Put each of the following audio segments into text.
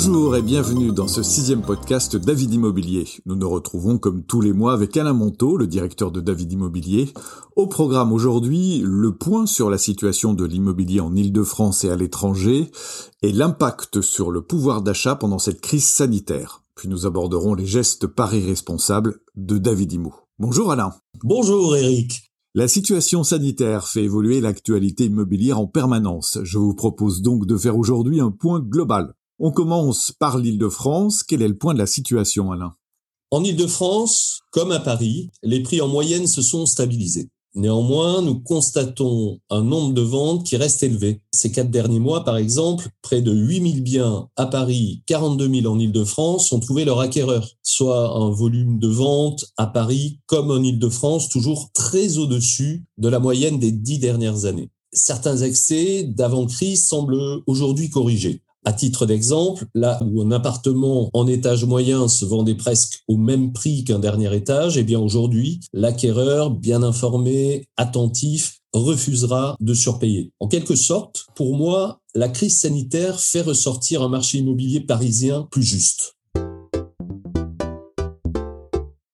Bonjour et bienvenue dans ce sixième podcast David Immobilier. Nous nous retrouvons comme tous les mois avec Alain Monteau, le directeur de David Immobilier. Au programme aujourd'hui, le point sur la situation de l'immobilier en Ile-de-France et à l'étranger et l'impact sur le pouvoir d'achat pendant cette crise sanitaire. Puis nous aborderons les gestes paris responsables de David Immo. Bonjour Alain. Bonjour Eric. La situation sanitaire fait évoluer l'actualité immobilière en permanence. Je vous propose donc de faire aujourd'hui un point global. On commence par l'Île-de-France. Quel est le point de la situation, Alain? En Île-de-France, comme à Paris, les prix en moyenne se sont stabilisés. Néanmoins, nous constatons un nombre de ventes qui reste élevé. Ces quatre derniers mois, par exemple, près de 8000 biens à Paris, 42 000 en Ile-de-France ont trouvé leur acquéreur, soit un volume de vente à Paris comme en Ile-de-France toujours très au-dessus de la moyenne des dix dernières années. Certains excès d'avant-crise semblent aujourd'hui corrigés. À titre d'exemple, là où un appartement en étage moyen se vendait presque au même prix qu'un dernier étage, eh bien aujourd'hui, l'acquéreur, bien informé, attentif, refusera de surpayer. En quelque sorte, pour moi, la crise sanitaire fait ressortir un marché immobilier parisien plus juste.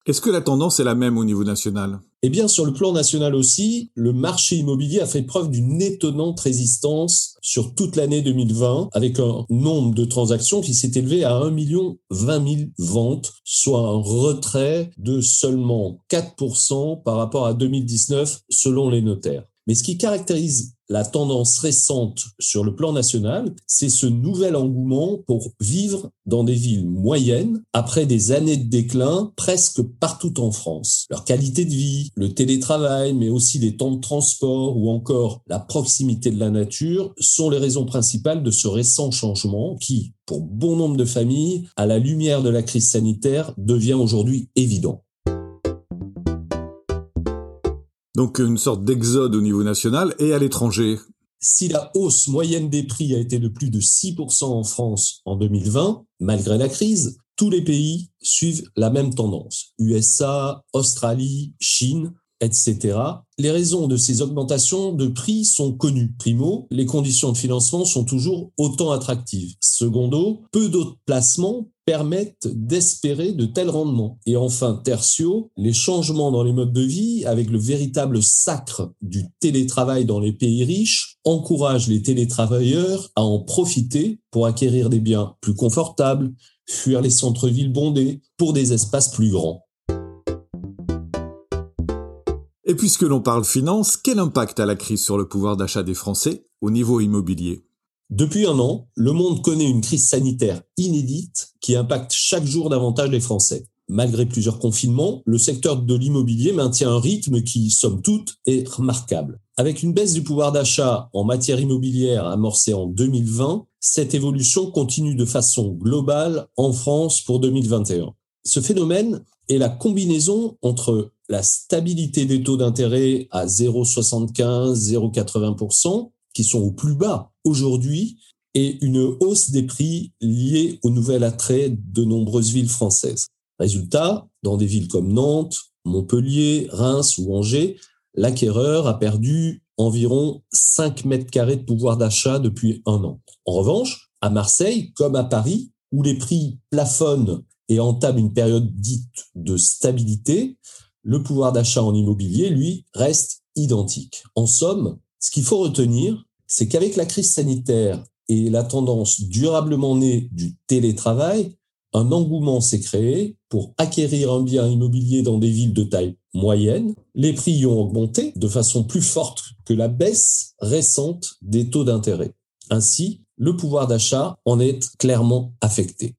Est-ce que la tendance est la même au niveau national? Eh bien, sur le plan national aussi, le marché immobilier a fait preuve d'une étonnante résistance sur toute l'année 2020, avec un nombre de transactions qui s'est élevé à 1 million 20 000 ventes, soit un retrait de seulement 4% par rapport à 2019 selon les notaires. Mais ce qui caractérise la tendance récente sur le plan national, c'est ce nouvel engouement pour vivre dans des villes moyennes après des années de déclin presque partout en France. Leur qualité de vie, le télétravail, mais aussi les temps de transport ou encore la proximité de la nature sont les raisons principales de ce récent changement qui, pour bon nombre de familles, à la lumière de la crise sanitaire, devient aujourd'hui évident. Donc une sorte d'exode au niveau national et à l'étranger. Si la hausse moyenne des prix a été de plus de 6% en France en 2020, malgré la crise, tous les pays suivent la même tendance. USA, Australie, Chine, etc. Les raisons de ces augmentations de prix sont connues. Primo, les conditions de financement sont toujours autant attractives. Secondo, peu d'autres placements permettent d'espérer de tels rendements. Et enfin, tertio, les changements dans les modes de vie, avec le véritable sacre du télétravail dans les pays riches, encouragent les télétravailleurs à en profiter pour acquérir des biens plus confortables, fuir les centres-villes bondés pour des espaces plus grands. Et puisque l'on parle finance, quel impact a la crise sur le pouvoir d'achat des Français au niveau immobilier? Depuis un an, le monde connaît une crise sanitaire inédite qui impacte chaque jour davantage les Français. Malgré plusieurs confinements, le secteur de l'immobilier maintient un rythme qui, somme toute, est remarquable. Avec une baisse du pouvoir d'achat en matière immobilière amorcée en 2020, cette évolution continue de façon globale en France pour 2021. Ce phénomène est la combinaison entre la stabilité des taux d'intérêt à 0,75, 0,80%, qui sont au plus bas aujourd'hui et une hausse des prix liée au nouvel attrait de nombreuses villes françaises. Résultat, dans des villes comme Nantes, Montpellier, Reims ou Angers, l'acquéreur a perdu environ 5 mètres carrés de pouvoir d'achat depuis un an. En revanche, à Marseille, comme à Paris, où les prix plafonnent et entament une période dite de stabilité, le pouvoir d'achat en immobilier, lui, reste identique. En somme, ce qu'il faut retenir, c'est qu'avec la crise sanitaire et la tendance durablement née du télétravail, un engouement s'est créé pour acquérir un bien immobilier dans des villes de taille moyenne. Les prix y ont augmenté de façon plus forte que la baisse récente des taux d'intérêt. Ainsi, le pouvoir d'achat en est clairement affecté.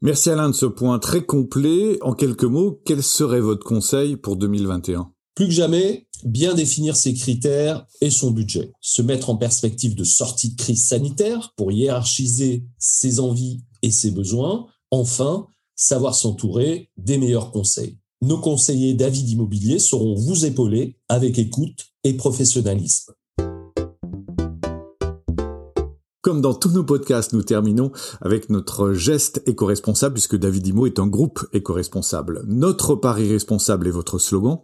Merci Alain de ce point très complet. En quelques mots, quel serait votre conseil pour 2021 Plus que jamais, bien définir ses critères et son budget, se mettre en perspective de sortie de crise sanitaire pour hiérarchiser ses envies et ses besoins, enfin, savoir s'entourer des meilleurs conseils. Nos conseillers d'avis d'immobilier sauront vous épauler avec écoute et professionnalisme. Comme dans tous nos podcasts, nous terminons avec notre geste éco-responsable puisque David Imo est un groupe éco-responsable. Notre pari responsable est votre slogan.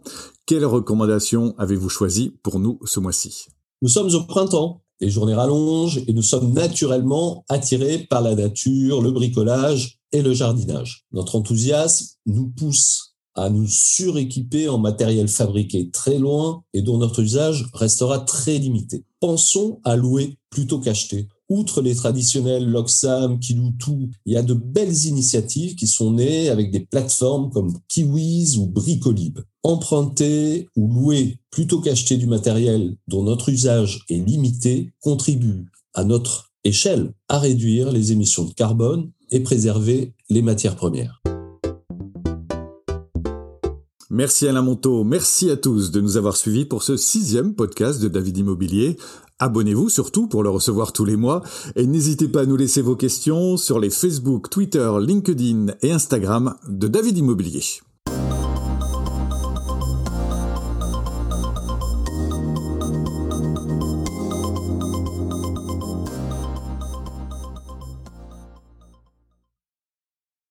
Quelles recommandations avez-vous choisi pour nous ce mois-ci? Nous sommes au printemps Les journées rallongent et nous sommes naturellement attirés par la nature, le bricolage et le jardinage. Notre enthousiasme nous pousse à nous suréquiper en matériel fabriqué très loin et dont notre usage restera très limité. Pensons à louer plutôt qu'acheter. Outre les traditionnels Loxam, Kiloutou, il y a de belles initiatives qui sont nées avec des plateformes comme Kiwiz ou Bricolib. Emprunter ou louer plutôt qu'acheter du matériel dont notre usage est limité contribue à notre échelle à réduire les émissions de carbone et préserver les matières premières. Merci Alain Monteau, merci à tous de nous avoir suivis pour ce sixième podcast de David Immobilier. Abonnez-vous surtout pour le recevoir tous les mois et n'hésitez pas à nous laisser vos questions sur les Facebook, Twitter, LinkedIn et Instagram de David Immobilier.